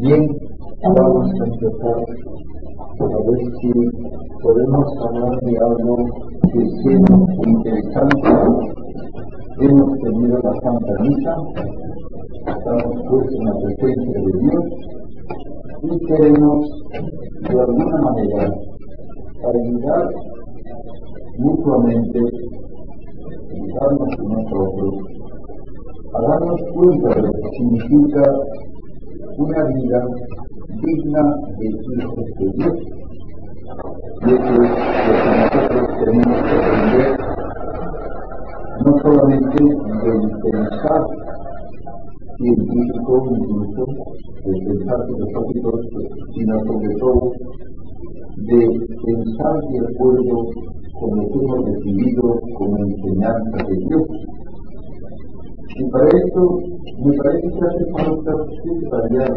Bien, vamos a empezar a ver si podemos hablar de algo que sea interesante. Hemos tenido la Santa estamos pues en la presencia de Dios y queremos de alguna manera ayudar mutuamente, ayudarnos a nosotros a darnos cuenta de lo que significa una vida digna de hijos de Dios. Y eso es lo que nosotros tenemos que aprender, no solamente del pensar científico, incluso del pensar filosófico, sino sobre todo de pensar de acuerdo con lo que hemos recibido como enseñanza de Dios y para esto me parece que hace falta subrayar,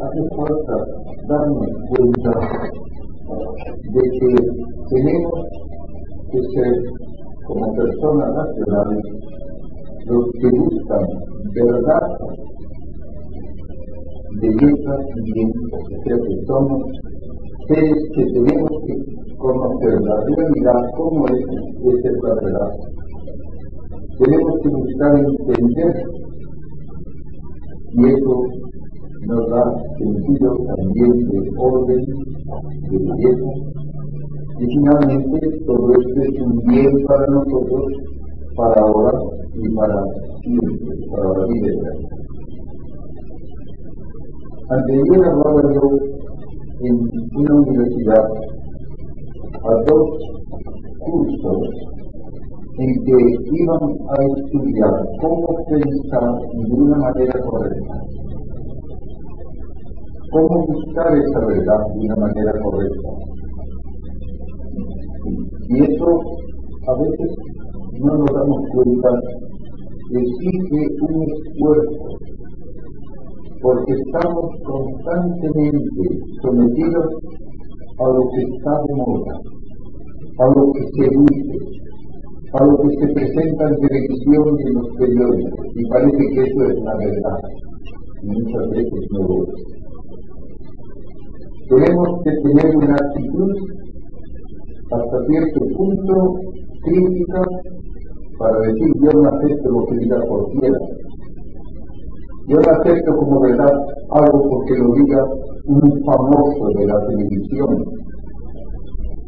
hace falta darnos cuenta de que tenemos que ser como personas nacionales los que buscan verdad, belleza y bien, o que somos seres que tenemos que conocer la realidad como es, es la verdad tenemos que buscar entender y eso nos da sentido también de orden, de belleza. Y finalmente todo esto es un bien para nosotros, para ahora y para siempre, para la vida eterna. Anterior hablaba yo en una universidad a dos cursos en que iban a estudiar cómo pensar de una manera correcta, cómo buscar esa verdad de una manera correcta. Y eso a veces no nos damos cuenta, exige un esfuerzo, porque estamos constantemente sometidos a lo que está de moda, a lo que se dice, a lo que se presenta en televisión y en los periódicos, y parece que eso es la verdad, y muchas veces no lo es. Tenemos que tener una actitud hasta cierto punto crítica para decir yo no acepto lo que diga cualquiera. Yo no acepto como verdad algo porque lo diga un famoso de la televisión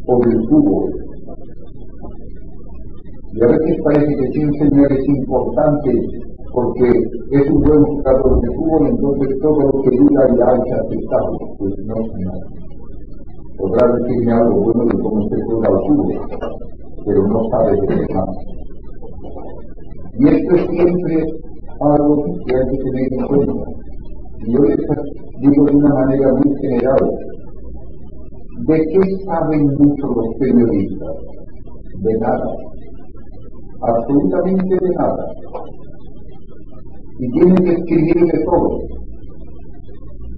o del fútbol y a veces parece que un señor es importante porque es un buen jugador de fútbol, entonces todo lo que diga ya hay que. Pues no, señor. Podrá decirme algo bueno de cómo se juega el fútbol, pero no sabe de qué. Y esto es siempre algo que hay que tener en cuenta. Y yo les digo de una manera muy general, ¿de qué saben mucho los periodistas? De nada absolutamente de nada. Y tienen que escribir de todo.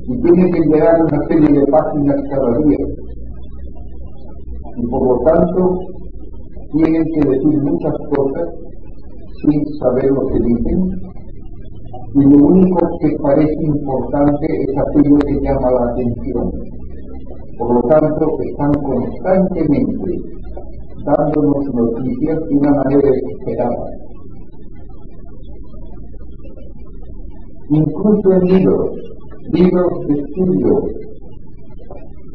Y tienen que llegar una serie de páginas cada día. Y por lo tanto, tienen que decir muchas cosas sin saber lo que dicen. Y lo único que parece importante es aquello que llama la atención. Por lo tanto, están constantemente dándonos noticias de una manera desesperada. Incluso en libros, libros de estudio,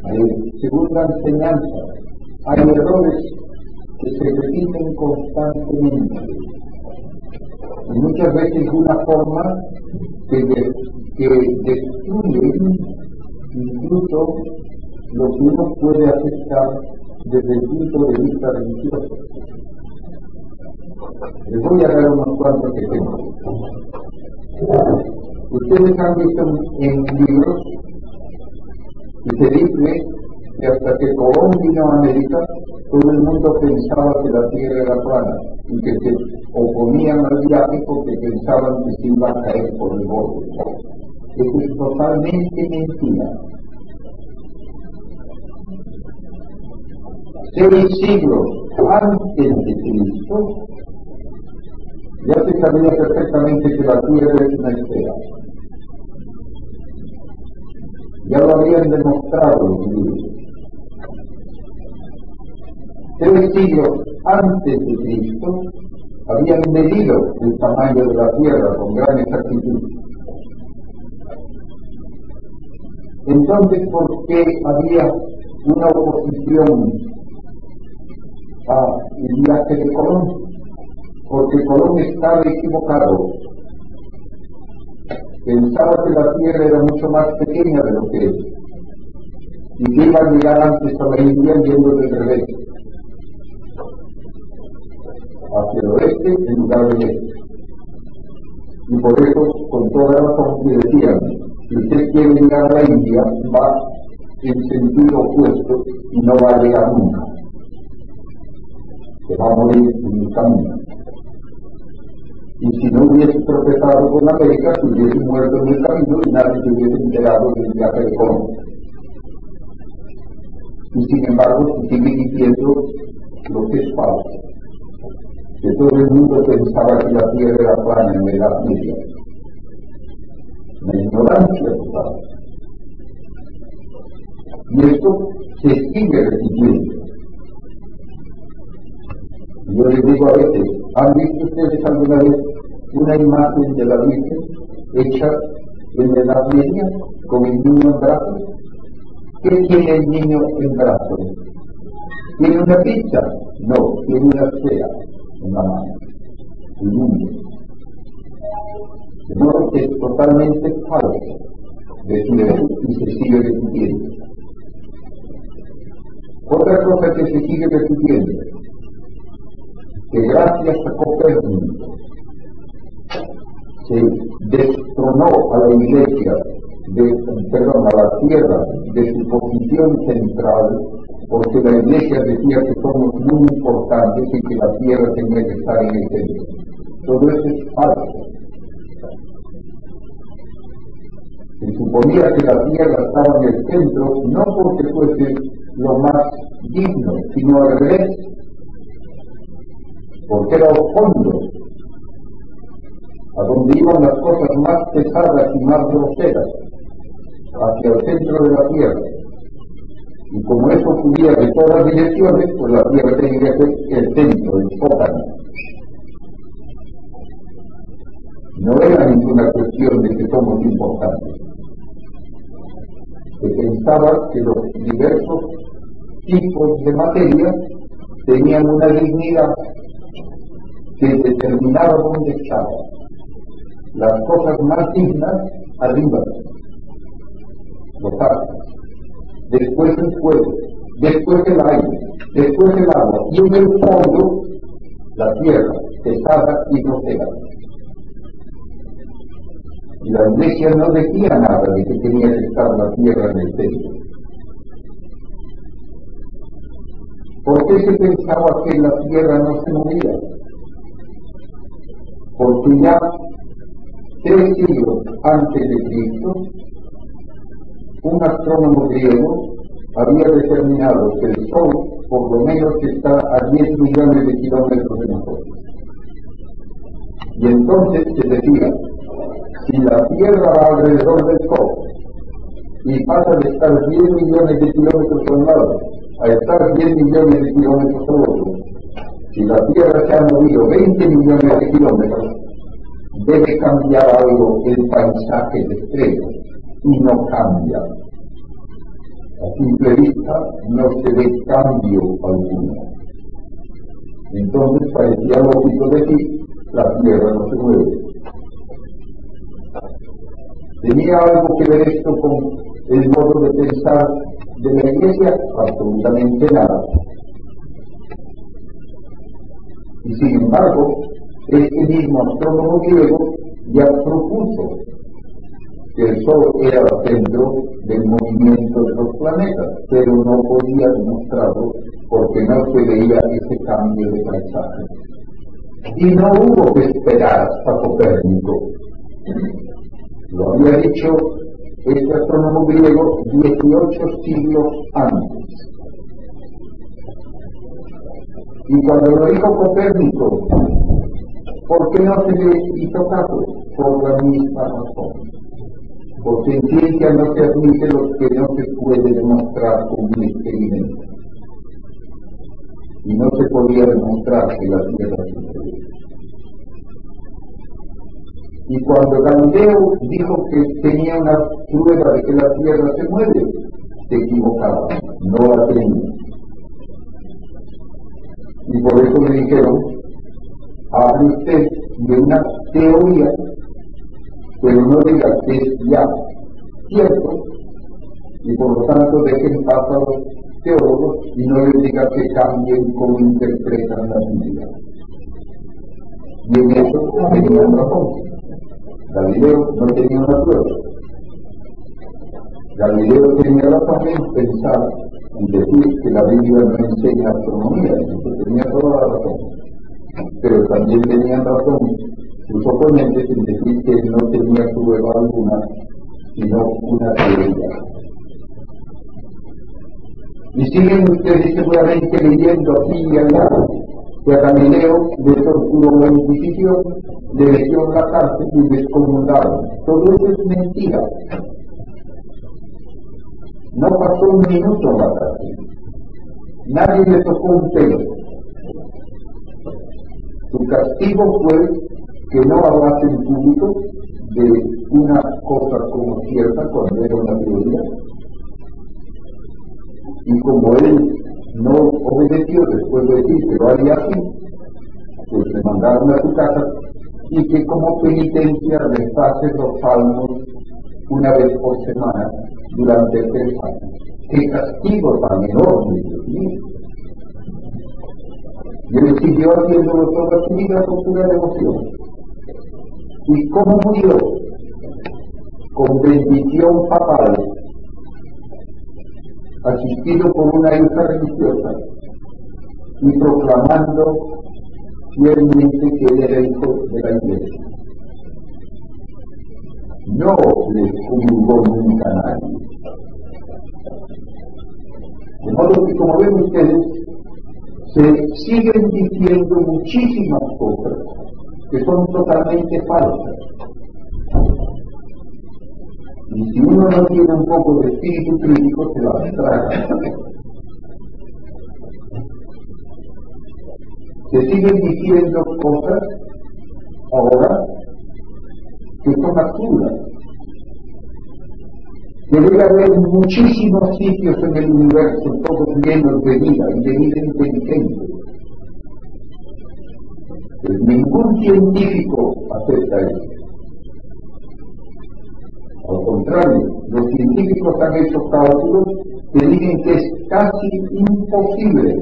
hay segunda enseñanza, hay errores que se repiten constantemente. Y muchas veces de una forma que, que destruye incluso lo que uno puede aceptar desde el punto de vista religioso. Les voy a dar unos cuantos ejemplos. Ustedes han visto en libros y se dice que hasta que Colón vino a América, todo el mundo pensaba que la Tierra era plana y que se oponían al viaje porque pensaban que se iba a caer por el borde. Eso es totalmente mentira. Seis siglos antes de Cristo, Ya se sabía perfectamente que la Tierra es una esfera. Ya lo habían demostrado los libros. Tres siglos antes de Cristo habían medido el tamaño de la Tierra con gran exactitud. Entonces, ¿por qué había una oposición al viaje de Colón? Porque Colón estaba equivocado. Pensaba que la Tierra era mucho más pequeña de lo que es y iba a llegar antes a la India yendo del revés hacia el oeste en lugar del este. Y por eso, con toda razón, le decían, si usted quiere llegar a la India, va en sentido opuesto y no va a llegar nunca. Se va a morir en el camino. Y si no hubiese tropezado con América, se hubiese muerto en el camino y nadie se hubiese enterado del viaje de Colón. Y sin embargo, se sigue diciendo lo que es falso que todo el mundo pensaba que la tierra era plana en la Edad Media. La ignorancia total. Y esto se sigue repitiendo. Yo les digo a veces, ¿han visto ustedes alguna vez una imagen de la Virgen hecha en la Edad Media con el niño en brazos? ¿Qué tiene el niño en brazos? ¿Tiene una pizza? No, tiene una esfera una mano, el. De modo que es totalmente falso decir y se sigue repitiendo. Otra cosa que se sigue repitiendo, que gracias a Copérnico se destronó a la iglesia, de, perdón, a la tierra de su posición central porque la iglesia decía que somos muy importantes y que la tierra tenía que estar en el centro. Todo eso es falso. Se suponía que la tierra estaba en el centro no porque fuese lo más digno, sino al revés, porque era el fondo, a donde iban las cosas más pesadas y más groseras, hacia el centro de la tierra. Y como eso ocurría de todas direcciones, pues la Tierra tenía que ser el centro, el sótano. No era ninguna cuestión de que somos importantes. Se pensaba que los diversos tipos de materia tenían una dignidad que determinaba dónde estaban. Las cosas más dignas arriba, los árboles después el fuego, después el aire, después el agua, y en el fondo la tierra, pesada y grosera. Y la iglesia no decía nada de que tenía que estar la tierra en el centro. ¿Por qué se pensaba que la tierra no se movía? Porque ya tres siglos antes de Cristo un astrónomo griego había determinado que el Sol por lo menos está a 10 millones de kilómetros de nosotros. Y entonces se decía, si la Tierra va alrededor del Sol y pasa de estar 10 millones de kilómetros a un lado a estar 10 millones de kilómetros al otro, si la Tierra se ha movido 20 millones de kilómetros, debe cambiar algo el paisaje de estrellas y no cambia. A simple vista no se ve cambio alguno. Entonces parecía lógico decir, la tierra no se mueve. ¿Tenía algo que ver esto con el modo de pensar de la iglesia? Absolutamente nada. Y sin embargo, este mismo astrónomo griego ya propuso que el Sol era el centro del movimiento de los planetas, pero no podía demostrarlo porque no se veía ese cambio de paisaje. Y no hubo que esperar a Copérnico. Lo había dicho este astrónomo griego 18 siglos antes. Y cuando lo dijo Copérnico, ¿Por qué no se le hizo caso? Por la misma razón. Porque en ciencia no se admite lo que no se puede demostrar con un experimento. Y no se podía demostrar que la Tierra se. Y cuando Galileo dijo que tenía una prueba de que la Tierra se mueve, se equivocaba, no la tenía. Y por eso le dijeron, hable usted de una teoría, pero no diga que es ya cierto, y por lo tanto dejen pasar los teólogos y no les diga que cambien cómo interpretan la Biblia. Y en eso tenían razón. Galileo no tenía una prueba. Galileo tenía razón en pensar y decir que la Biblia no enseña astronomía, eso tenía toda la razón. Pero también tenían razón sus oponentes en decir que no tenía prueba alguna, sino una teoría. Y siguen ustedes seguramente leyendo aquí y allá que a Galileo le torturó la Inquisición, le metieron la cárcel y descomundaron. Todo eso es mentira. No pasó un minuto en la cárcel. Nadie le tocó un pelo. Su castigo fue que no hablase en público de una cosa como cierta cuando era una teoría. Y como él no obedeció después de decir que lo haría así, pues le mandaron a su casa y que como penitencia le pase los salmos una vez por semana durante tres años. ¡Qué castigo tan enorme, Dios mío! Y él siguió haciéndolo toda su vida con pura devoción. ¿Y cómo murió? Con bendición papal, asistido por una hija religiosa y proclamando fielmente que él era hijo de la iglesia no les comulgó nunca nadie. De modo que, como ven ustedes, se siguen diciendo muchísimas cosas que son totalmente falsas. Y si uno no tiene un poco de espíritu crítico, se las traga. Se siguen diciendo cosas ahora que son absurdas. Debe haber muchísimos sitios en el universo, todos llenos de vida y de vida inteligente. Pues ningún científico acepta eso. Al contrario, los científicos han hecho cálculos que dicen que es casi imposible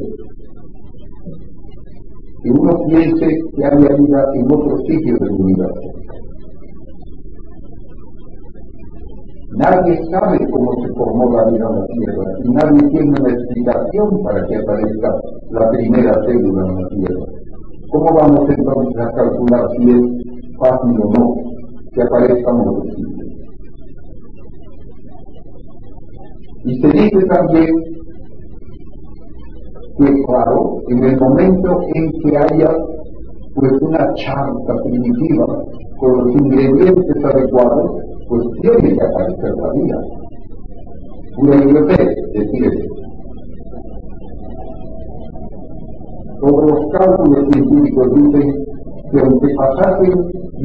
que uno piense que haya vida en otros sitios del universo. Nadie sabe cómo se formó la vida en la Tierra y nadie tiene una explicación para que aparezca la primera célula en la Tierra. ¿Cómo vamos entonces a calcular si es fácil o no que aparezca un posible? Y se dice también que, claro, en el momento en que haya pues una charca primitiva con los ingredientes adecuados, pues tiene que aparecer la vida. Una idiotez decir Todos los cálculos científicos dicen que aunque pasasen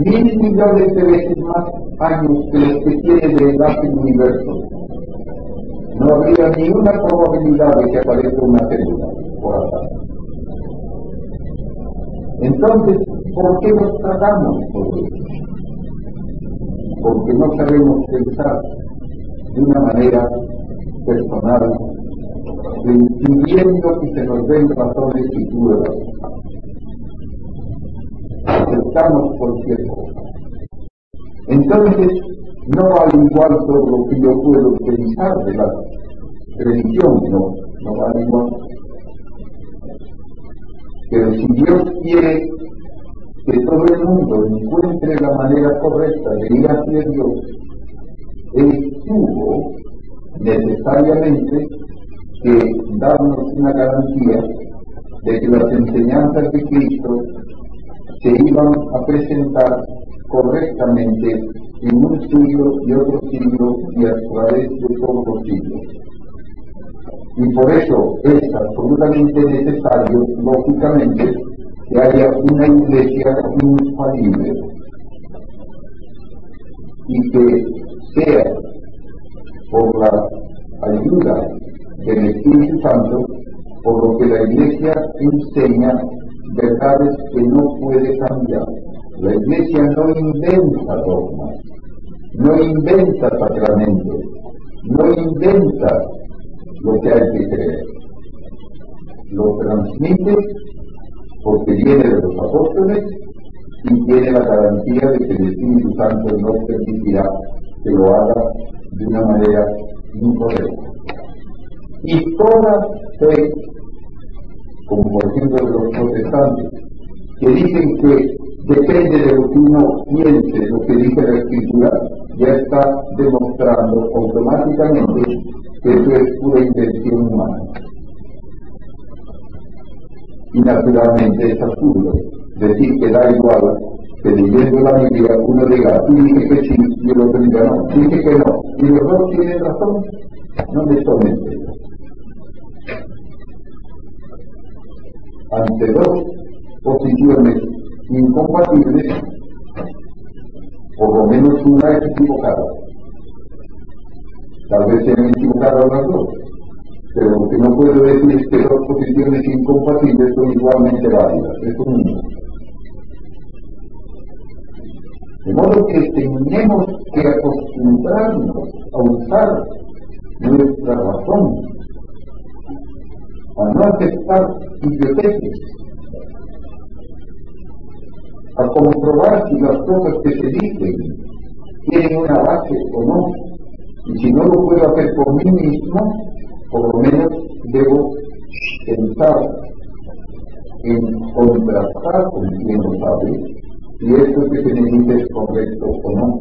mil millones de veces más años que los que tiene de edad el universo, no habría ni una probabilidad de que aparezca una célula por azar. Entonces, ¿por qué nos tratamos por eso? Porque no sabemos pensar de una manera personal, impidiendo que se nos den razones y pruebas. Aceptamos cualquier cosa. Entonces, no al igual todo lo que yo puedo pensar de la religión, no, no igual. Pero si Dios quiere que todo el mundo encuentre la manera correcta de ir hacia Dios, Él tuvo necesariamente que darnos una garantía de que las enseñanzas de Cristo se iban a presentar correctamente en un siglo y otro siglo y a través de todos los siglos. Y por eso es absolutamente necesario, lógicamente, que haya una iglesia infalible y que sea por la ayuda del Espíritu Santo, por lo que la iglesia enseña verdades que no puede cambiar. La iglesia no inventa dogmas, no inventa sacramentos, no inventa lo que hay que creer. Lo transmite porque viene de los apóstoles y tiene la garantía de que el Espíritu Santo no permitirá que lo haga de una manera incorrecta. Y toda fe, como por ejemplo de los protestantes, que dicen que depende de lo que uno piense, lo que dice la Escritura, ya está demostrando automáticamente que eso es pura intención humana. Y naturalmente es absurdo decir que da igual que leyendo la Biblia uno diga, tú dices que sí y el otro diga no, dice que no, y los dos tienen razón, no me tomen Ante dos posiciones incompatibles, por lo menos una es equivocada. Tal vez sean equivocadas las dos, pero lo que no puedo decir es que dos posiciones incompatibles son igualmente válidas. Eso no. De modo que tenemos que acostumbrarnos a usar nuestra razón, a no aceptar idioteces, a comprobar si las cosas que se dicen tienen una base o no. Y si no lo puedo hacer por mí mismo, por lo menos debo pensar en contrastar con quien lo sabe si esto que se me dice es correcto o no.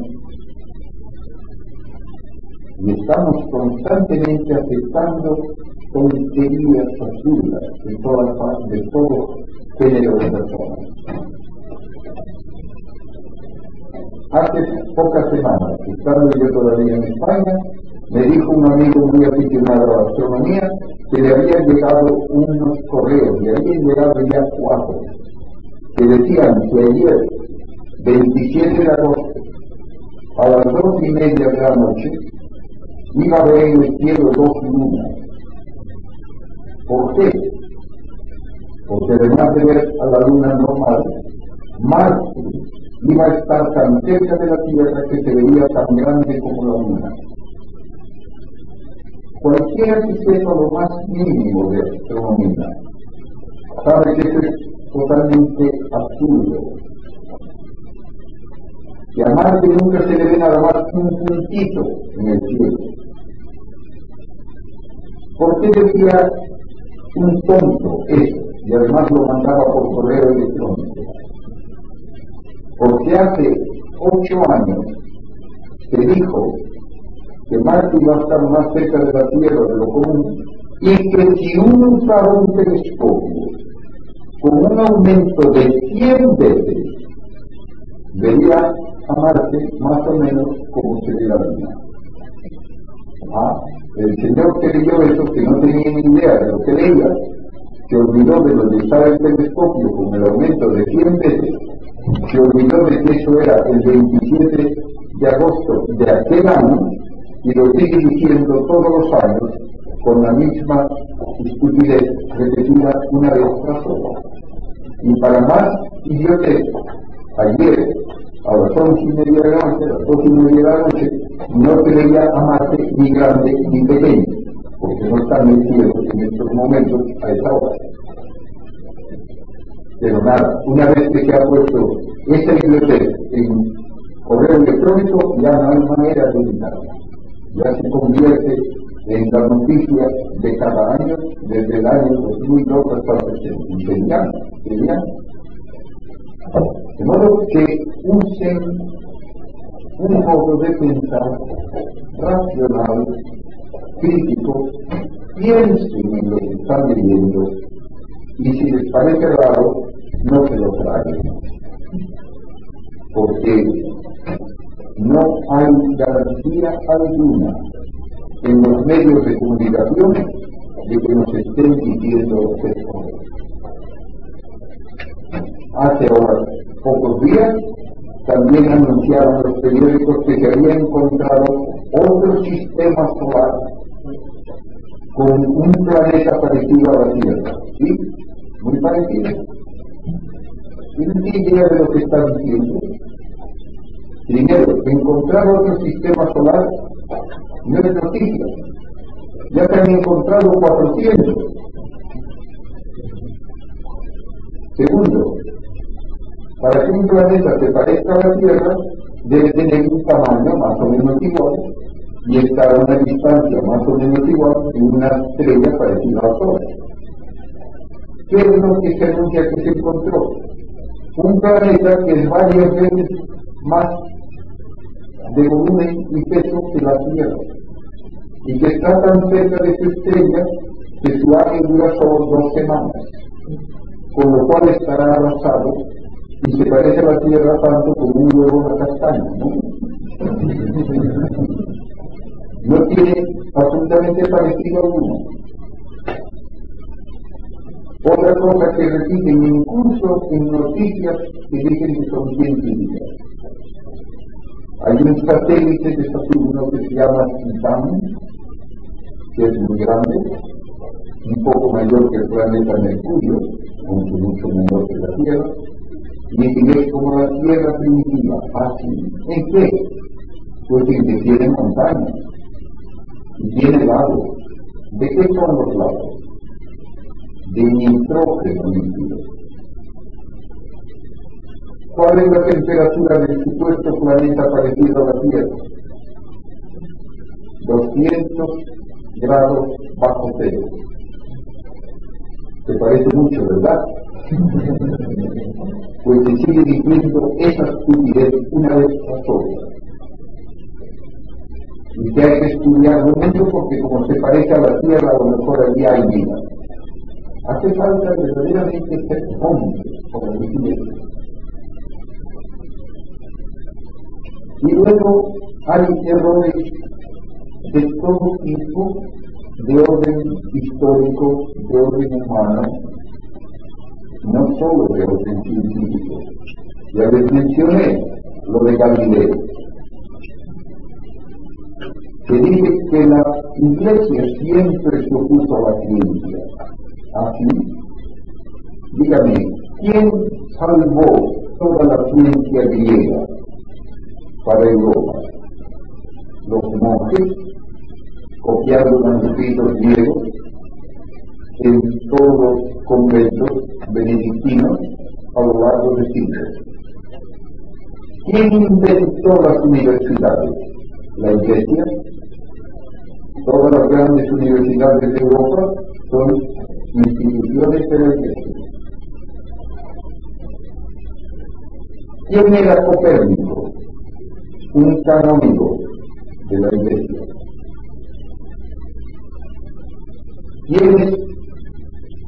Y estamos constantemente aceptando tonterías absurdas de, todas, de todo género de personas. Hace pocas semanas, estando yo todavía en España, me dijo un amigo muy aficionado a la astronomía que le habían llegado unos correos, le habían llegado ya cuatro, que decían que ayer, 27 de agosto, a las dos y media de la noche, iba a ver en el cielo dos lunas. ¿Por qué? Porque además de ver a la luna normal, Marte iba a estar tan cerca de la Tierra que se veía tan grande como la Luna. Cualquiera que sepa lo más mínimo de astronomía sabe que eso es totalmente absurdo. Que a Marte nunca se le ve nada más un puntito en el cielo. ¿Por qué decía un tonto eso? Y además lo mandaba por correo electrónico porque hace ocho años se dijo que Marte iba a estar más cerca de la Tierra de lo común y que si uno usaba un telescopio con un aumento de 100 veces, vería a Marte más o menos como se ve la Luna. Ah, el señor que leyó eso, que no tenía ni idea de lo que leía, se olvidó de lo usar el telescopio con el aumento de 100 veces se olvidó de que eso era el 27 de agosto de aquel año y lo sigue diciendo todos los años con la misma estupidez repetida una vez tras otra. Y para más idiotez, ayer a las once y media de la noche, a las dos y media de la noche, no creía a Marte ni grande ni pequeño, porque no están metidos en estos momentos a esa hora. Pero nada, una vez que se ha puesto esta biblioteca en correo electrónico, ya no hay manera de evitarla. Ya se convierte en la noticia de cada año, desde el año 2002 hasta el presente. Genial, genial. De modo que usen un modo de pensar racional, crítico, piensen en lo que están leyendo y si les parece raro, no se lo traigan. porque no hay garantía alguna en los medios de comunicación de que nos estén diciendo esto. Hace ahora pocos días también anunciaron los periódicos que se había encontrado otro sistema solar con un planeta parecido a la Tierra. ¿Sí? Muy parecido. ¿Tienen idea de lo que está diciendo? Primero, encontrar otro sistema solar no es noticia. Ya se han encontrado 400. Segundo, para que un planeta se parezca a la Tierra, debe tener un tamaño más o menos igual y estar a una distancia más o menos igual que una estrella parecida al Sol. ¿Qué es lo que se anuncia que se encontró? Un planeta que es varias veces más de volumen y peso que la Tierra, y que está tan cerca de su estrella que su año dura solo dos semanas, con lo cual estará avanzado y se parece a la Tierra tanto como un huevo de castaña, ¿no? tiene absolutamente parecido alguno. Otra cosa que repiten incluso en noticias que dicen que son científicas. Hay un satélite de Saturno que se llama Titán, que es muy grande, un poco mayor que el planeta Mercurio, aunque mucho menor que la Tierra, y que es como la Tierra primitiva, así. ¿En qué? Pues en que tiene montañas tiene lagos. ¿De qué son los lagos? De nitrógeno líquido. ¿Cuál es la temperatura del supuesto planeta parecido a la Tierra? 200 grados bajo cero. ¿Te parece mucho, verdad? pues se sigue diciendo esa estupidez una vez a todas y que hay que estudiarlo mucho porque como se parece a la Tierra, a lo mejor allí hay vida. Hace falta verdaderamente ser hombre para decir Y luego hay errores de todo tipo, de orden histórico, de orden humano, no solo de orden científico. Ya les mencioné lo de Galileo que dice que la iglesia siempre se opuso a la ciencia. Así, dígame, ¿quién salvó toda la ciencia griega para Europa? Los monjes, copiando manuscritos griegos en todos los conventos benedictinos a lo largo de siglos. ¿Quién inventó las universidades? La Iglesia Todas las grandes universidades de Europa son instituciones de la Iglesia. ¿Quién era Copérnico? Un canónigo de la Iglesia. ¿Quiénes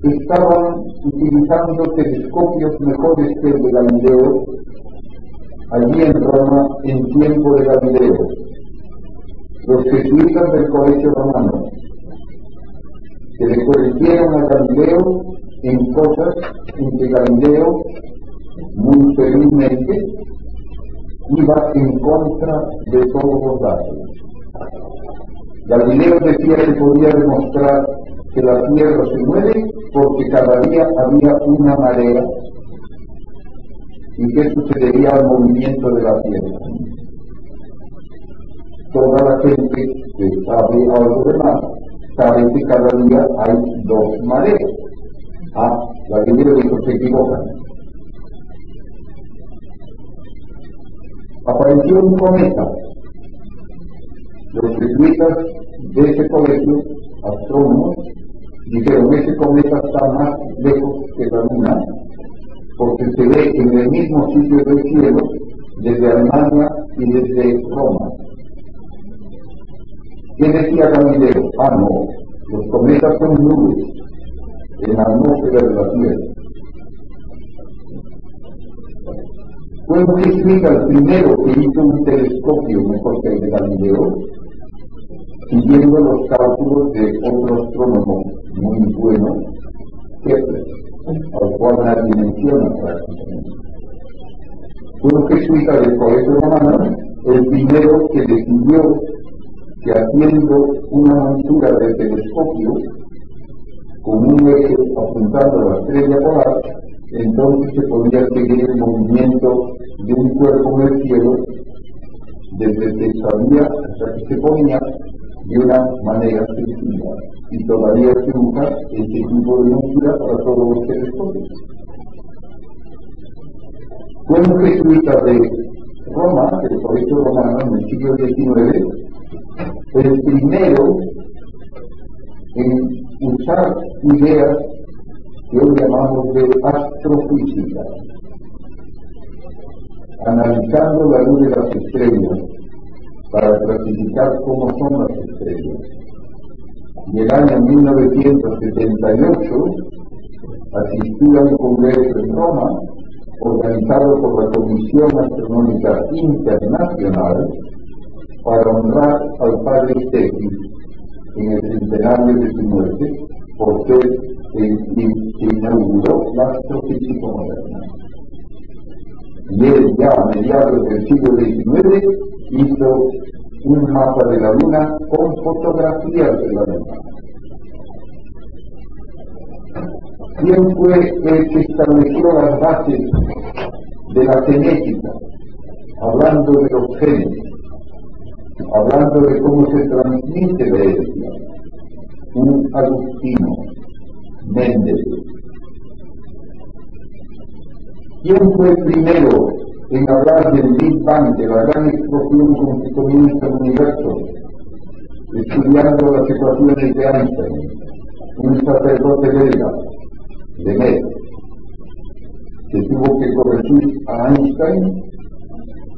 estaban utilizando telescopios mejores que el de Galileo allí en Roma en tiempo de Galileo? los jesuitas del Colegio Romano, que le corrigieron a Galileo en cosas en que Galileo muy felizmente iba en contra de todos los datos. Galileo decía que podía demostrar que la Tierra se mueve porque cada día había una marea y que eso al movimiento de la Tierra toda la gente que sabe algo de más sabe que cada día hay dos mareas. Ah, Biblia dijo se equivocan. Apareció un cometa. Los jesuitas de ese colegio, astrónomos, dijeron ese cometa está más lejos que la luna, porque se ve en el mismo sitio del cielo desde Alemania y desde Roma. ¿Qué decía Galileo? Ah, no, los cometas son nubes en la atmósfera de la Tierra. Fue un jesuita el primero que hizo un telescopio mejor que el de Galileo, siguiendo los cálculos de otro astrónomo muy bueno, Kepler, al cual nadie menciona prácticamente. Fue un jesuita del colegio romano el primero que decidió que haciendo una montura de telescopio con un eje apuntando a la estrella polar, entonces se podía seguir el movimiento de un cuerpo en el cielo desde hasta que se ponía de una manera sencilla y todavía se usa este tipo de montura para todos los telescopios. Fue un jesuita de Roma, el colegio romano, en el siglo XIX, el primero en usar ideas que hoy llamamos de astrofísica, analizando la luz de las estrellas para clasificar cómo son las estrellas. Y el año 1978 asistí a un congreso en Roma organizado por la Comisión Astronómica Internacional para honrar al padre Steffi en el centenario de su muerte por ser que inauguró la astrofísica moderna. Y él ya a mediados del siglo XIX hizo un mapa de la luna con fotografías de la luna. ¿Quién fue el que estableció las bases de la genética? Hablando de los genes, hablando de cómo se transmite la herencia. Un Agustino, Méndez. ¿Quién fue el primero en hablar del Big Bang, de la gran explosión con que comienza el universo, estudiando las ecuaciones de Einstein? Un sacerdote belga, de Metz, que tuvo que corregir a Einstein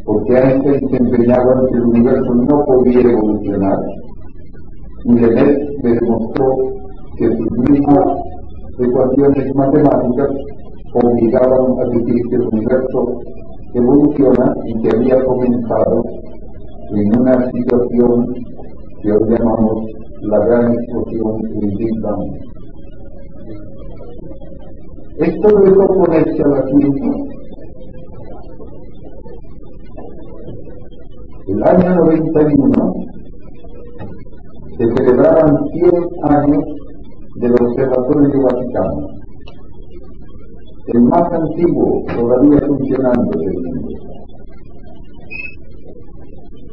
porque Einstein se empeñaba en que el universo no podía evolucionar y Lemaitre le demostró que sus mismas ecuaciones matemáticas obligaban a decir que el universo evoluciona y que había comenzado en una situación que hoy llamamos la gran explosión del. Esto debe oponerse a la ciencia el año 91 se celebraban 100 años del Observatorio Vaticano, el más antiguo todavía funcionando del mundo.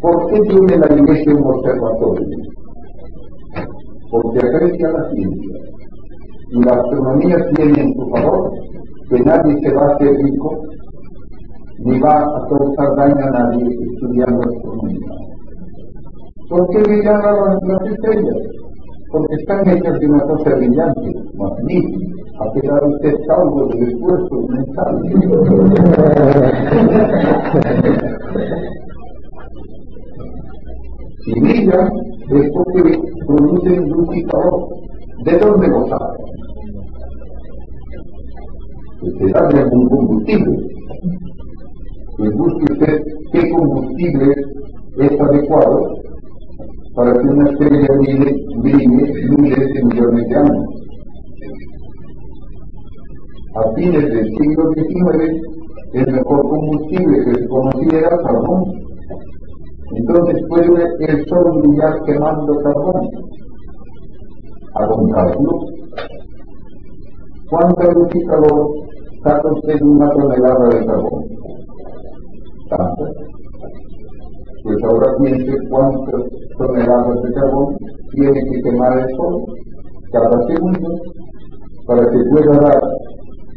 ¿Por qué tiene la Iglesia un observatorio? Porque aprecia la ciencia y la astronomía tiene en su favor que nadie se va a hacer rico ni va a causar daño a nadie estudiando astronomía. ¿Por qué brillan las estrellas? Porque están hechas de una cosa brillante, magnífica. Ha quedado usted salvo del esfuerzo mental. si brillan, es porque producen luz y. ¿De dónde? Pues se da algún combustible pues busque usted qué combustible es adecuado para que una estrella brille, miles de millones de años. A fines del siglo XIX, el mejor combustible que se conocía era carbón. Entonces puede el sol brillar quemando carbón. Haga un cálculo. ¿Cuánta luz y calor saca usted una tonelada de carbón? Pues ahora piense cuántas toneladas de carbón tiene que quemar el sol cada segundo para que pueda dar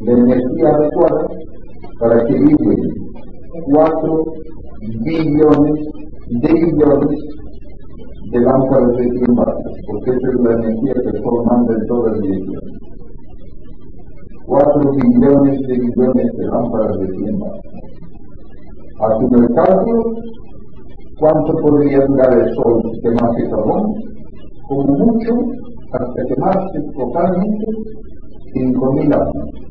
la energía adecuada para que viven 4 billones de billones de lámparas de 100 porque esa es la energía que manda en todas direcciones. 4 billones de billones de lámparas de 100 Haciendo el cálculo, ¿cuánto podría durar el sol si quemase carbón? Como mucho, hasta quemarse totalmente 5.000 años.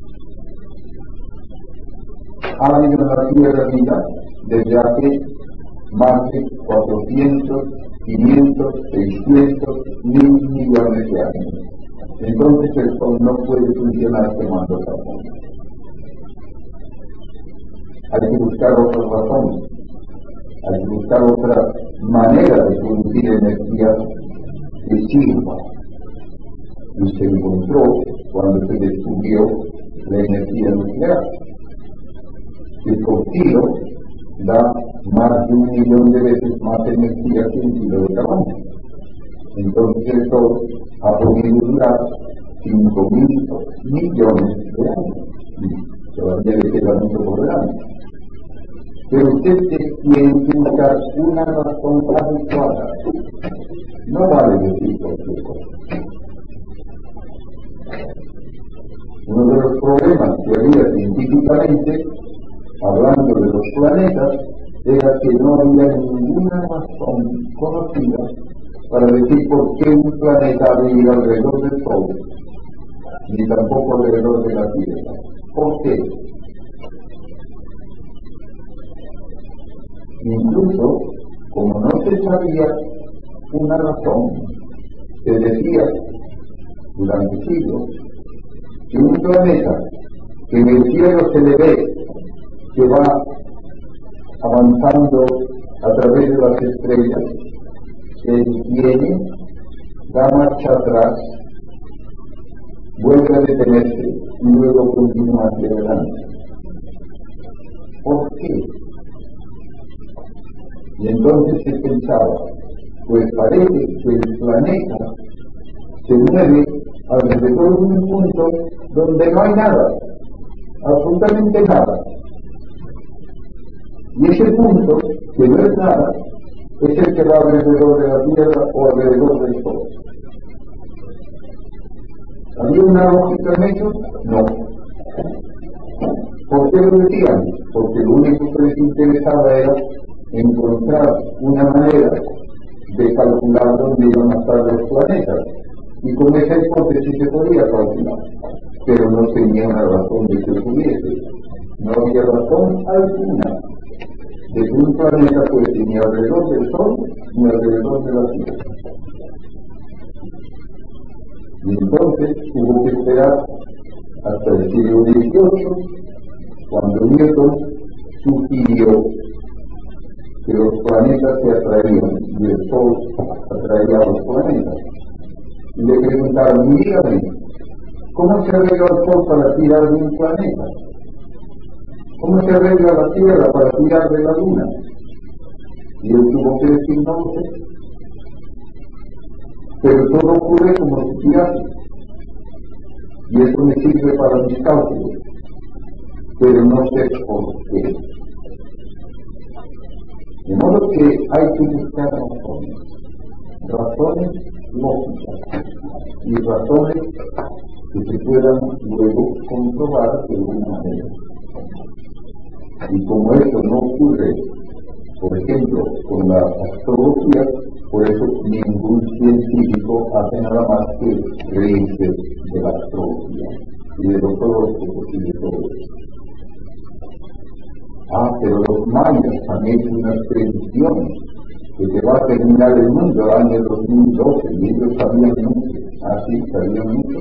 ha habido en la Tierra vida desde hace más de 400, 500, 600, mil millones de años. Entonces el Sol no puede funcionar quemando carbón. Hay que buscar otras razones, hay que buscar otra manera de producir energía que sirva. Y se encontró cuando se descubrió la energía nuclear. El coctilo da más de un millón de veces más energía que un kilo de carbón. Entonces esto ha podido durar 5 mil millones de años. Todavía le queda mucho por delante. Pero usted buscar una razón adecuada. No vale decir cualquier cosa. Uno de los problemas que había científicamente, hablando de los planetas, era que no había ninguna razón conocida para decir por qué un planeta ha de ir alrededor del Sol, ni tampoco alrededor de la Tierra. ¿Por qué? Incluso, como no se sabía una razón, se decía durante siglos que un planeta que en el cielo se le ve que va avanzando a través de las estrellas, se detiene, da marcha atrás, vuelve a detenerse y luego continúa hacia adelante. ¿Por qué? Y entonces se pensaba, pues parece que el planeta se mueve alrededor de un punto donde no hay nada, absolutamente nada. Y ese punto, que no es nada, es el que va alrededor de la Tierra o alrededor del Sol. ¿Había una lógica en? No. ¿Por qué lo decían? Porque lo único que les interesaba era encontrar una manera de calcular dónde iban a estar los planetas. Y con esa hipótesis se podía calcular, pero no tenía una razón de que pudiese. No había razón alguna de que un planeta fuese ni alrededor del Sol ni alrededor de la Tierra. Y entonces hubo que esperar hasta el siglo XVIII, cuando Newton sugirió que los planetas se atraían y el Sol atraía a los planetas. Y le preguntaron, dígame, ¿cómo se arregla el Sol para tirar de un planeta? ¿Cómo se arregla la Tierra para tirar de la Luna? Y él tuvo que decir, no sé. Pero todo ocurre como si tirase. Y eso me sirve para mis cálculos. Pero no sé por qué. De modo que hay que buscar razones, razones lógicas y razones que se puedan luego comprobar de alguna manera. Y como eso no ocurre, por ejemplo, con la astrología, por eso ningún científico hace nada más que reírse de la astrología y de los de todo eso. Ah, pero los mayas han hecho unas predicciones que se va a terminar el mundo el año 2012 y ellos sabían mucho, así sabían mucho.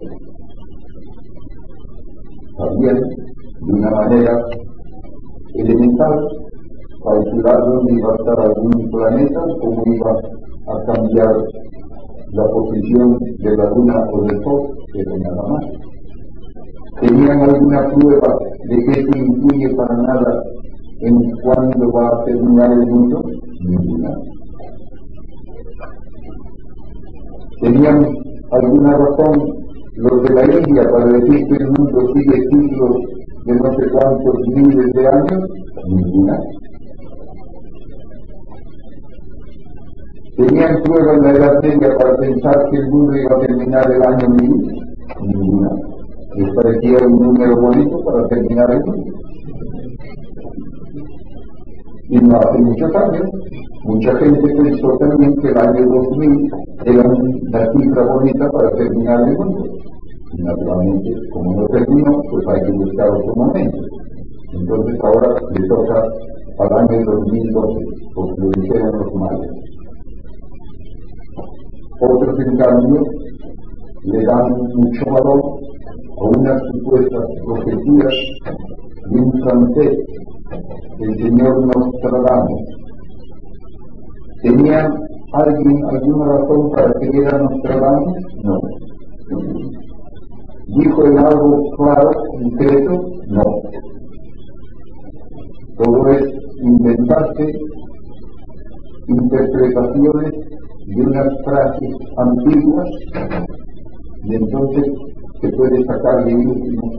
Sabían de una manera elemental calcular dónde iba a estar algún planeta, cómo iba a cambiar la posición de la luna o del sol, pero nada más. ¿Tenían alguna prueba de que esto influye para nada en cuándo va a terminar el mundo? Ninguna. ¿Tenían alguna razón los de la India para decir que el mundo sigue ciclos de no sé cuántos miles de años? Ninguna. ¿Tenían prueba en la Edad Media para pensar que el mundo iba a terminar el año mil? Ninguna. ¿Les parecía un número bonito para terminar el mundo? Y no hace muchos años, mucha gente pensó también que el año 2000 era una cifra bonita para terminar el mundo. Y naturalmente, como no terminó, pues hay que buscar otro momento. Entonces ahora le toca al año 2012, porque lo dijeron los mayas. Otros, en cambio, le dan mucho valor a unas supuestas profecías de un francés, el señor Nostradamus. ¿Tenía alguien alguna razón para creer a Nostradamus? No. ¿Dijo el algo claro, concreto? No. Todo es inventarse interpretaciones de unas frases antiguas y entonces se puede sacar de último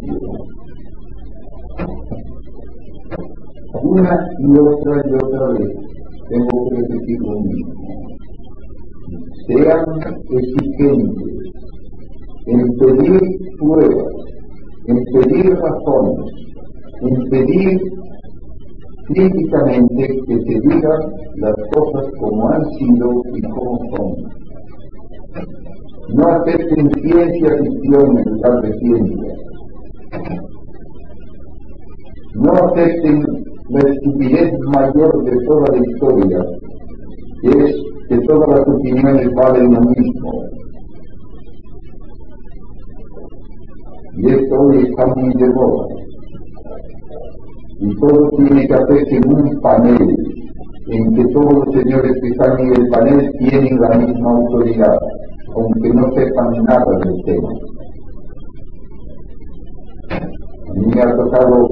Una y otra y otra vez tengo que repetir lo mismo. Sean exigentes en pedir pruebas, en pedir razones, en pedir críticamente que se digan las cosas como han sido y como son. No acepten ciencia ficción en lugar de ciencia. No acepten la estupidez mayor de toda la historia, es que todas las opiniones valen lo mismo. Y esto hoy está muy de moda y todo tiene que hacerse en un panel, en que todos los señores que están en el panel tienen la misma autoridad, aunque no sepan nada del tema. A mí me ha tocado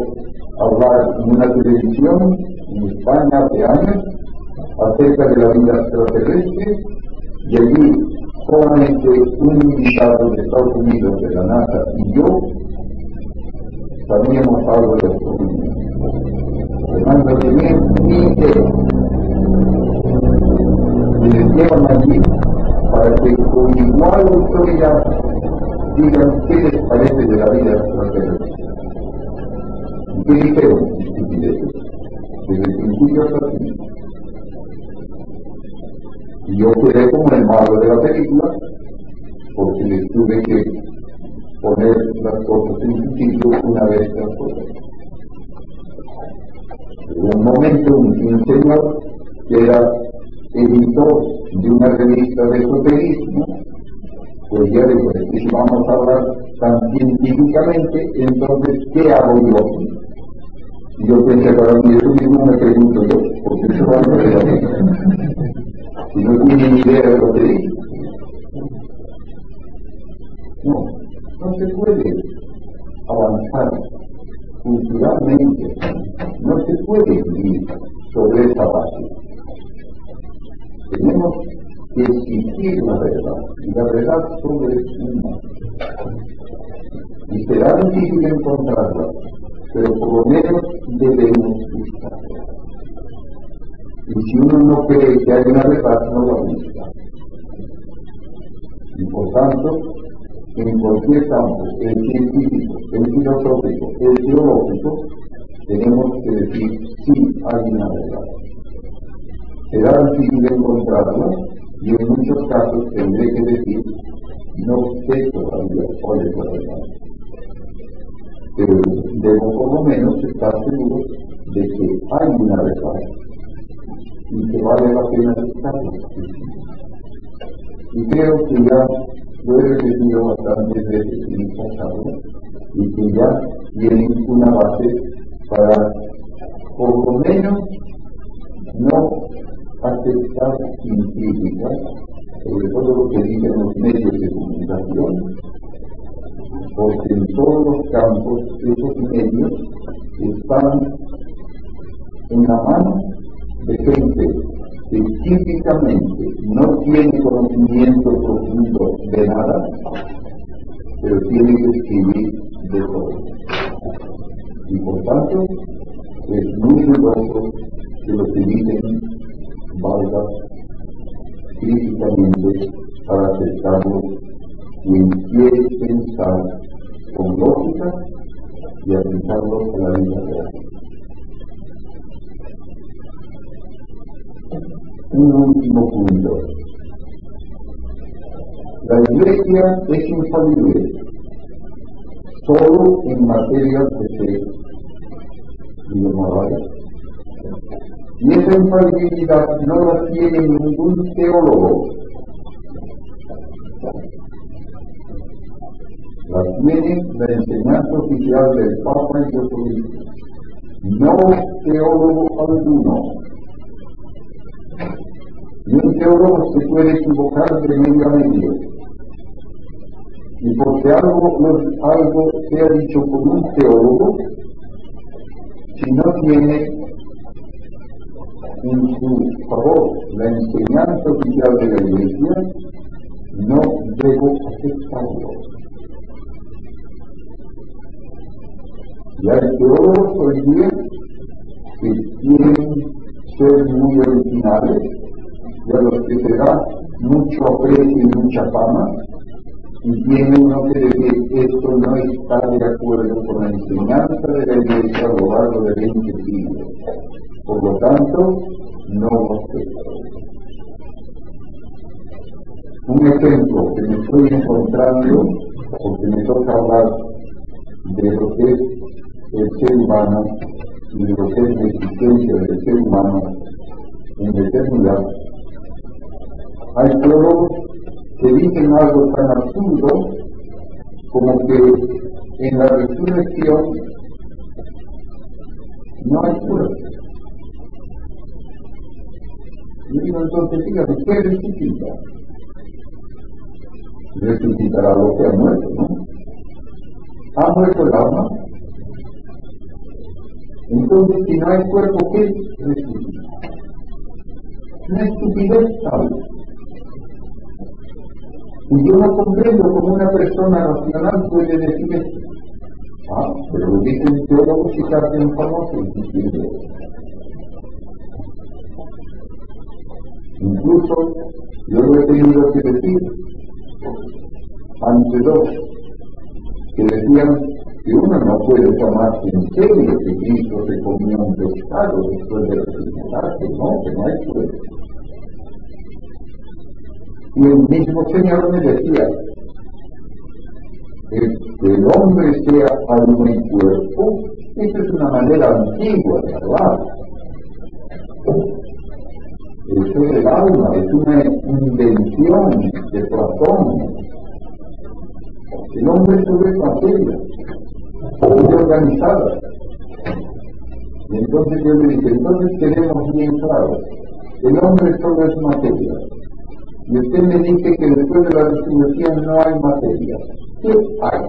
hablar en una televisión en España hace años acerca de la vida extraterrestre y allí solamente un invitado de Estados Unidos de la NASA y yo sabíamos algo de esto Fernando tenían ni idea. Y les llevan allí para que con igual autoridad digan qué les parece de la vida extraterrestre. Desde. Y yo quedé como el malo de la película, porque tuve que poner las cosas en sitio una vez las cosas un momento un señor que era editor de una revista de esoterismo, pues ya digo, si vamos a hablar tan científicamente, entonces, ¿qué hago yo? Y yo pensé, para mí eso mismo me pregunto yo, porque eso va a ser Si no tiene ni idea de lo que dice. No, no se puede avanzar culturalmente no se puede vivir sobre esa base. Tenemos que exigir la verdad, y la verdad sobre una. Y será difícil encontrarla, pero por lo menos debemos buscarla. Y si uno no cree que hay una verdad, no la busca. Y por tanto, en cualquier campo, el científico, el filosófico, el teológico, tenemos que decir sí hay una verdad. Será difícil encontrarla y en muchos casos tendré que decir no sé todavía cuál es la verdad. Pero debo por lo menos estar seguro de que hay una verdad y que vale la pena buscarla. Y creo que ya lo he repetido bastantes veces en esta charla y que ya tienen una base para por lo menos no aceptar críticas sobre todo lo que dicen los medios de comunicación, porque en todos los campos esos medios están en la mano de gente que típicamente no tiene conocimiento profundo de nada, pero tiene que escribir de todo. Y por tanto, es muy dudoso que lo que dicen valga críticamente para aceptarlo quien quiere pensar con lógica y aplicarlo a la vida real. Un último punto. La iglesia es infalible solo en materia de fe. y de morales. Y esa infalibilidad no la tiene ningún teólogo. La la enseñanza oficial del Papa y Jesucristo. No teólogo alguno. Y un teólogo se puede equivocar medio. Y porque algo, algo sea dicho por un teólogo, si no tiene en su favor la enseñanza oficial de la Iglesia, no debo aceptarlo. Y hay teólogos hoy día que quieren ser muy originales, y a los que se da mucho aprecio y mucha fama, y tiene uno que esto no está de acuerdo con la enseñanza de la Iglesia a lo largo de 20 siglos. Por lo tanto, no lo. Un ejemplo que me estoy encontrando, porque me toca hablar de lo que es el ser humano y de lo que es la existencia del ser humano en la eternidad, hay teólogos que dicen algo tan absurdo como que en la resurrección no hay cuerpo. Y digo entonces, fíjate, ¿qué resucita? Resucitará lo que ha muerto, ¿no? ¿Ha muerto el alma? Entonces, si no hay cuerpo, ¿qué resucita? Una estupidez tal y yo no comprendo cómo una persona racional puede decir esto. Ah, pero lo dicen teólogos y se hacen famosos Incluso yo lo he tenido que decir ante dos que decían que uno no puede tomarse en serio que Cristo se comió un pescado después de resucitarse, no, que no hay prueba. Y el mismo Señor me decía, que el hombre sea alma y cuerpo, esa es una manera antigua de hablar. Eso es el alma, es una invención de Platón. El hombre es materia, muy organizada. Y entonces yo le dije, entonces tenemos bien claro, el hombre solo es materia, y usted me dice que después de la resurrección no hay materia. ¿Qué hay?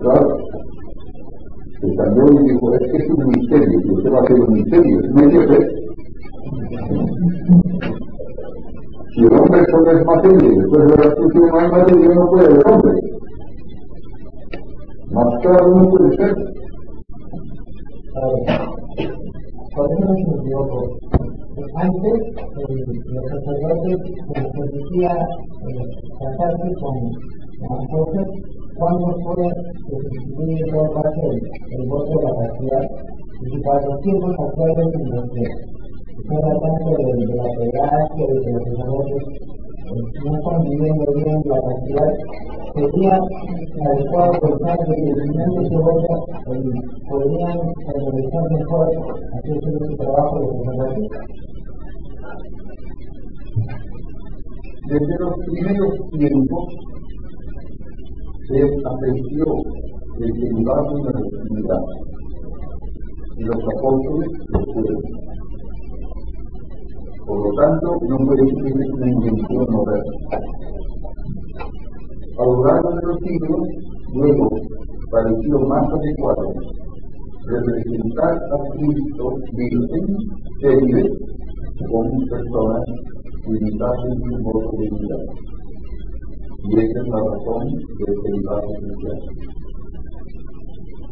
Claro. El Señor dijo, es que es un misterio, y usted va a hacer un misterio, es medio ver. Si el hombre solo es materia después de la no hay no puede hombre. Más claro no puede ser. Por eso no antes los sacerdotes se les permitía casarse con las cosas cuando fue que se instituye el voto de la y para los tiempos actuales en los que se habla tanto de, de la pedacia y de los sacerdotes no están viviendo bien la castidad sería adecuado pensar que eliminando ese voto podrían realizar mejor hacer su trabajo de sacerdotes desde los primeros tiempos se apreció el celibato de la virginidad y los apóstoles lo fueron. Por lo tanto, no puede ser una invención moderna. A lo largo de los siglos, luego pareció más adecuado representar a Cristo virgen, serio, como personas limitaje y un voto de vida. Y esa es la razón del celibato cristiano.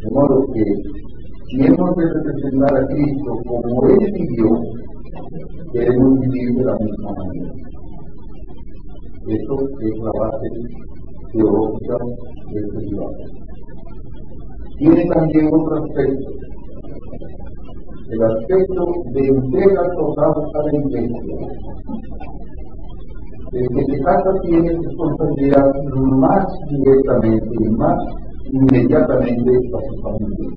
De modo que si hemos de representar a Cristo como Él vivió, debemos vivir de la misma manera. Eso es la base teológica del celibato. Tiene también otro aspecto, el aspecto de entrega total a la iglesia el que se casa tiene responsabilidad más directamente y más inmediatamente a su familia.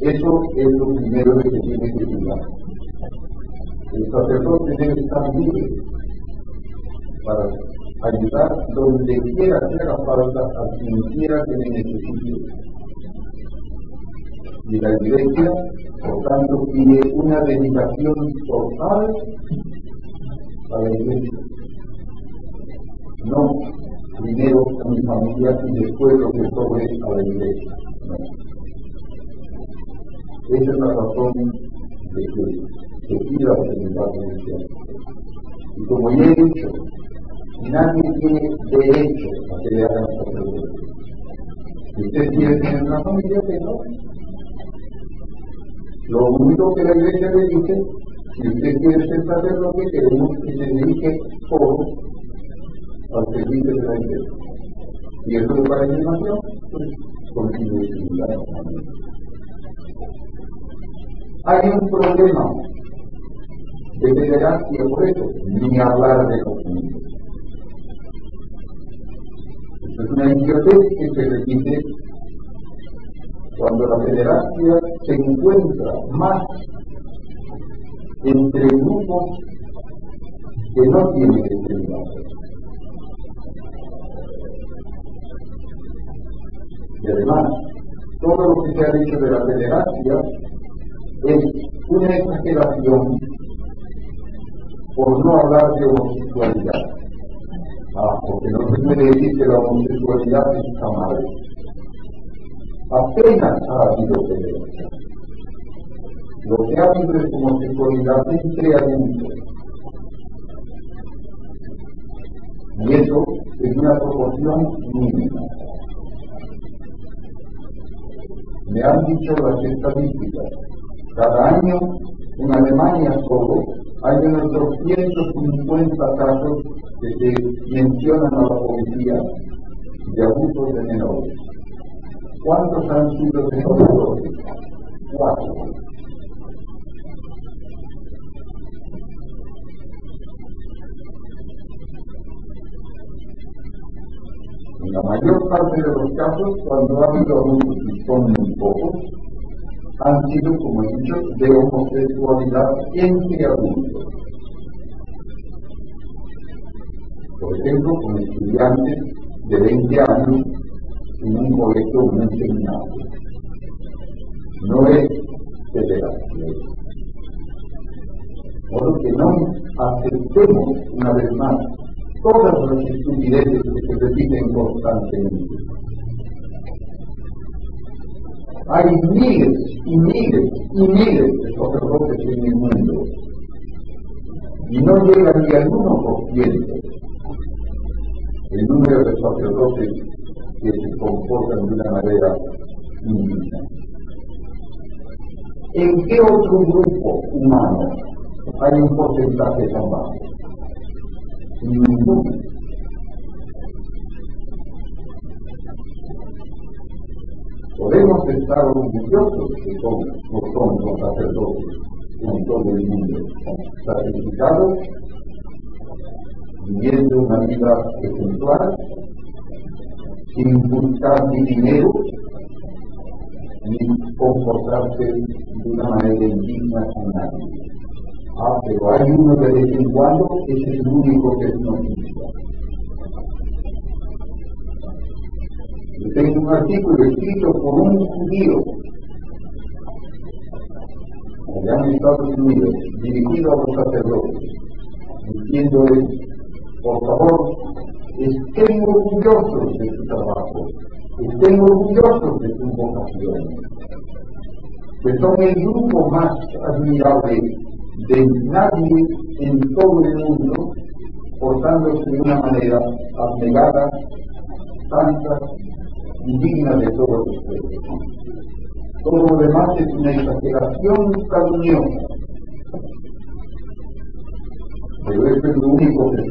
Eso es lo primero que se tiene que cuidar. El sacerdote debe estar libre para ayudar donde quiera que haga falta a quien quiera que le necesite. Y la iglesia, por tanto, pide una dedicación total a la iglesia. No primero a mi familia y después lo que sobre a la iglesia. Esa es la razón de que se pida la iglesia. Y como ya he dicho, nadie tiene derecho a que le hagan. Si usted quiere tener una familia, que no. Lo único que la iglesia le dice, si usted quiere ser sacerdote, queremos que se dedique todo al servicio de la iglesia. Y eso le parece demasiado, pues la familia. Hay un problema de pederastia por eso, ni hablar de confundir. Es una idiotez que se repite cuando la pederastia se encuentra más entre grupos que no tienen extremidad. Y además, todo lo que se ha dicho de la pederastia es una exageración por no hablar de homosexualidad. Ah, porque no se puede decir que la homosexualidad está mal. Apenas ha habido pederastia. Lo que ha habido es homosexualidad entre adultos. Y eso es una proporción mínima. Me han dicho las estadísticas cada año en Alemania solo hay unos 250 casos que se mencionan a la policía de abusos de menores. ¿Cuántos han sido de Cuatro. En la mayor parte de los casos, cuando ha habido abusos son muy pocos, han sido, como he dicho, de homosexualidad entre adultos. Por ejemplo, con estudiantes de 20 años en un colegio o un. No es federación. Por lo que no aceptemos una vez más todas las estupideces que se repiten constantemente hay miles y miles y miles de sacerdotes en el mundo y no llega ni al 1% el número de sacerdotes que se comportan de una manera indigna. ¿En qué otro grupo humano hay un porcentaje tan bajo? Ninguno. Podemos estar orgullosos que somos, no somos los sacerdotes en todo el mundo, sacrificados, viviendo una vida ejemplar, sin buscar ni dinero, ni comportarse de una manera indigna con nadie. Ah, pero hay uno que de vez en cuando es el único que es noticia. Tengo un artículo escrito por un judío. Allá en Estados Unidos, dirigido a los sacerdotes, diciendo por favor, estén orgullosos de su trabajo, estén orgullosos de su vocación, que son el grupo más admirable de nadie en todo el mundo, portándose de una manera abnegada, santa indigna de todos ustedes. Todo lo demás es una exageración calumniosa. Pero esto es lo único que es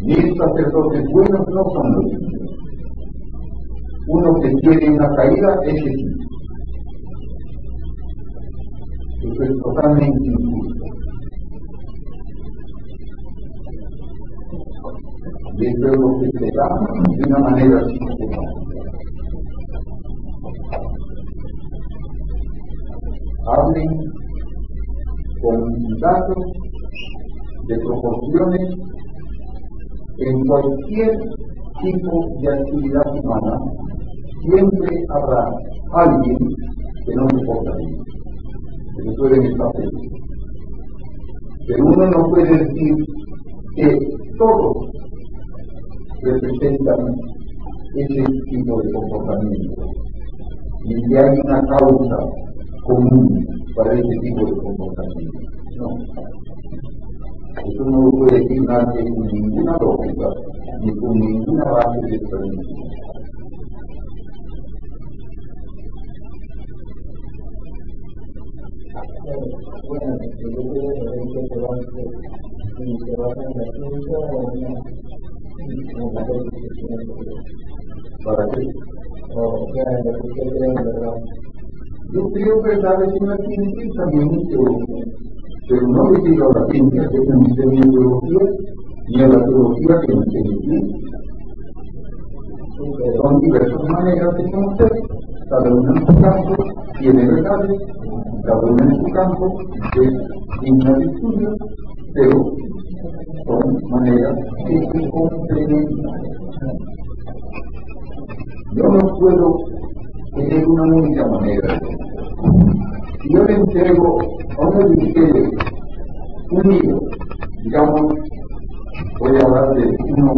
Mil sacerdotes buenos no son los mismos. Uno que tiene una caída es el Eso es totalmente injusto. De lo que se da de una manera sistemática. Hablen con datos de proporciones en cualquier tipo de actividad humana, siempre habrá alguien que no se porta bien, que no puede estar Pero uno no puede decir que todos representan ese tipo de comportamiento y que hay una causa común para ese tipo de comportamiento. No. Eso no lo puede decir con ninguna lógica ni con ninguna base de experiencia. Bueno, yo creo que se basa, en la ciencia o en ¿Para qué? O sea, en lo que usted cree verdad. Yo creo que tal vez una ciencia también pero no le digo a la ciencia que es una teología, ni a la teología que no tiene. Son diversas maneras de conocer, cada uno en su campo tiene verdades, cada uno en su campo es digna de estudio, pero son maneras que se complementan. Yo no puedo tener una única manera. Si yo le entrego a uno de ustedes un libro, digamos, voy a hablar de uno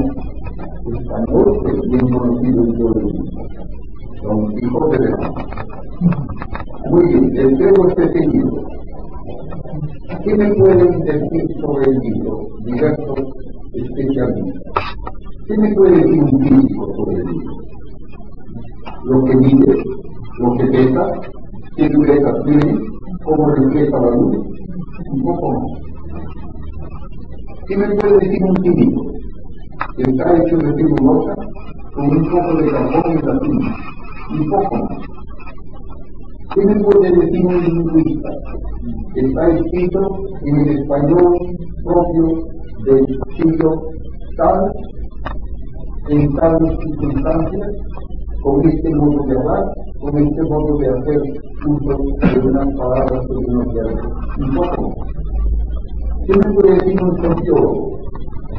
español que es bien conocido en todo el mundo, Don Quijote de la Muy bien, entrego este libro. ¿Qué me pueden decir sobre el libro? Diversos especialistas. ¿Qué me puede decir un físico sobre el libro? Lo que mide, lo que pesa, qué dureza tiene, cómo refleja la luz, un poco más. ¿Qué me puede decir un químico? Está hecho de celulosa con un poco de carbón y latina, un poco más. ¿Qué me puede decir un lingüista? Está escrito en el español propio del siglo tal, en tales circunstancias, con este modo de hablar, con este modo de hacer uso de unas palabras o de unos verbos. Un poco más. ¿Qué me puede decir un sociólogo?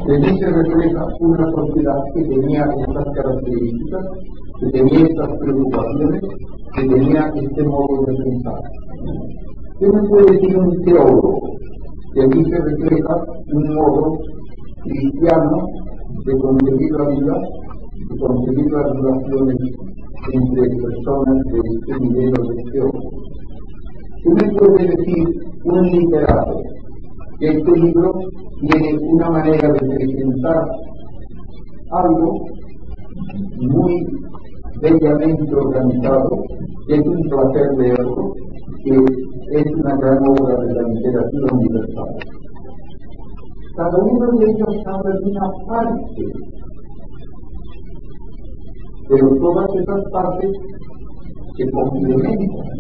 De mí se refleja una sociedad que tenía estas características, que tenía estas preocupaciones, que tenía este modo de pensar. ¿Qué me puede decir un teólogo? De mí se refleja un modo cristiano de concebir la vida, de concebir las relaciones entre personas de este nivel de teólogo. ¿Qué me puede decir un literato? Este libro tiene una manera de presentar algo muy bellamente organizado, es un placer leerlo, que es una gran obra de la literatura universal. Cada uno de ellos habla de una parte, pero todas esas partes se complementan.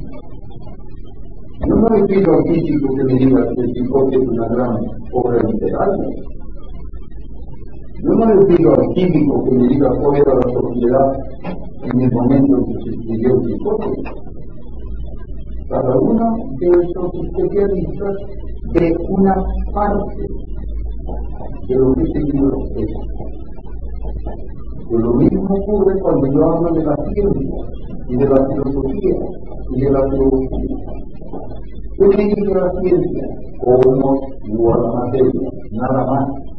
Yo no le pido al físico que me diga que el Quijote es una gran obra literaria. Yo no le pido al químico que me diga cuál era la sociedad en el momento en que se escribió el Quijote. Cada uno de estos especialistas de una parte de lo que este libro es. Pero lo mismo ocurre cuando yo hablo de la ciencia y de la filosofía y de la teología. ¿Qué me dice la ciencia? Cosmos u la materia, nada más.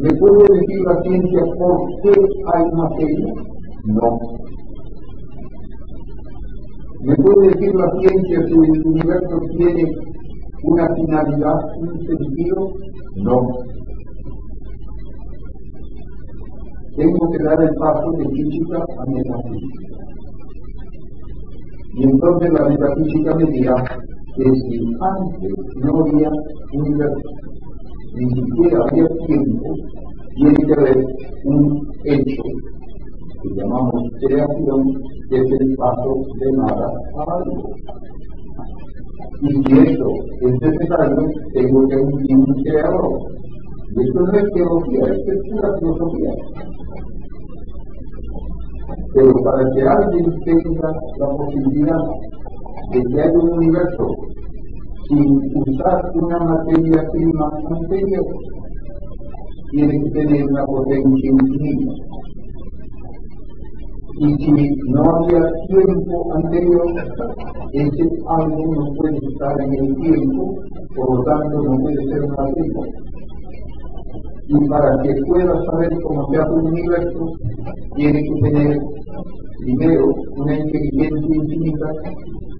¿Me puede decir la ciencia por qué hay materia? No. ¿Me puede decir la ciencia si el universo tiene una finalidad, un sentido? No. Tengo que dar el paso de física a metafísica. Y entonces la metafísica me dirá que si antes no había ni siquiera había tiempo, tiene que haber un hecho que llamamos creación, que es el paso de nada a algo. Y si esto es necesario, tengo que un creador. Y esto no es teología, esto es pura filosofía. Pero para que alguien tenga la posibilidad de que haya un universo sin usar una materia prima anterior, tiene que tener una potencia infinita. Y si no había tiempo anterior, ese algo no puede estar en el tiempo, por lo tanto no puede ser una prima. Y para que pueda saber cómo se hace un universo, tiene que tener primero una inteligencia infinita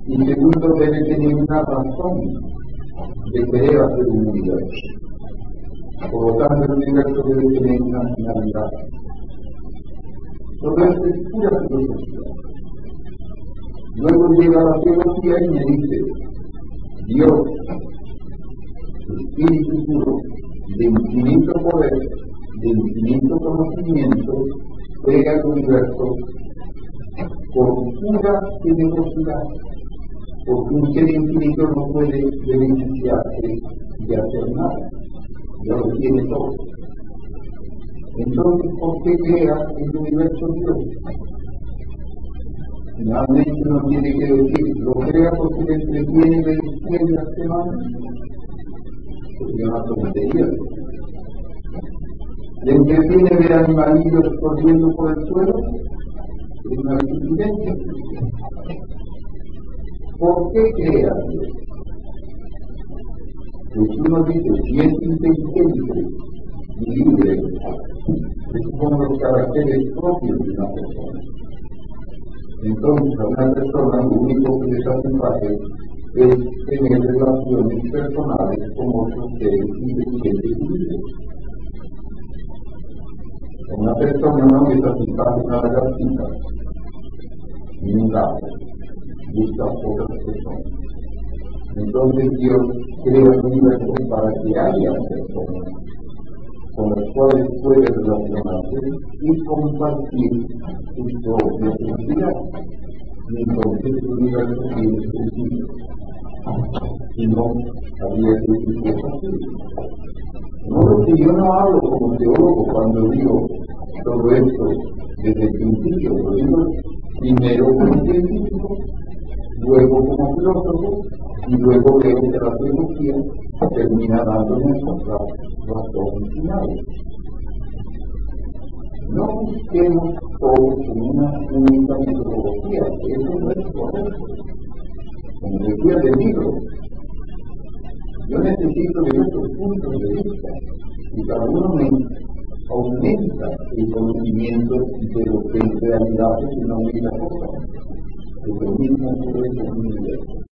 y segundo debe tener una razón de querer hacer un universo. Por lo tanto, el universo debe tener una finalidad. Todo esto es pura filosofía. Luego llega la teología y me dice, Dios, Espíritu puro, de infinito poder, de infinito conocimiento, crea el universo por pura generosidad, porque un ser infinito no puede beneficiarse de hacer nada, ya lo tiene todo. Entonces, ¿por qué crea el universo Dios? Finalmente uno tiene que decir, lo crea porque le entretiene de izquierda a semana, sería una tontería. Le entretiene ver animalillos corriendo por el suelo, es una evidencia. ¿Por qué crea Dios? Pues uno dice, si es inteligente y libre, es como los caracteres propios de una persona. Entonces, a una persona lo único que le satisface es tener relaciones personales con otros seres inteligentes y libres. Una persona no le satisface una lagartija, ni un busca otras personas. Entonces Dios crea el universo para que haya personas con las cuales puede relacionarse y compartir su propia felicidad. Y entonces el universo tiene sentido. Si no, habría que existir así. No, que yo no hablo como teólogo cuando digo todo esto desde el principio, lo digo primero como científico, luego como filósofo y luego que la teología termina dándonos las razones finales. No busquemos todos en una única metodología, eso no es correcto. Como decía el libro, yo necesito de muchos puntos de vista y cada uno me aumenta el conocimiento de lo que en realidad es una única cosa. Mismo ocurre con el universo.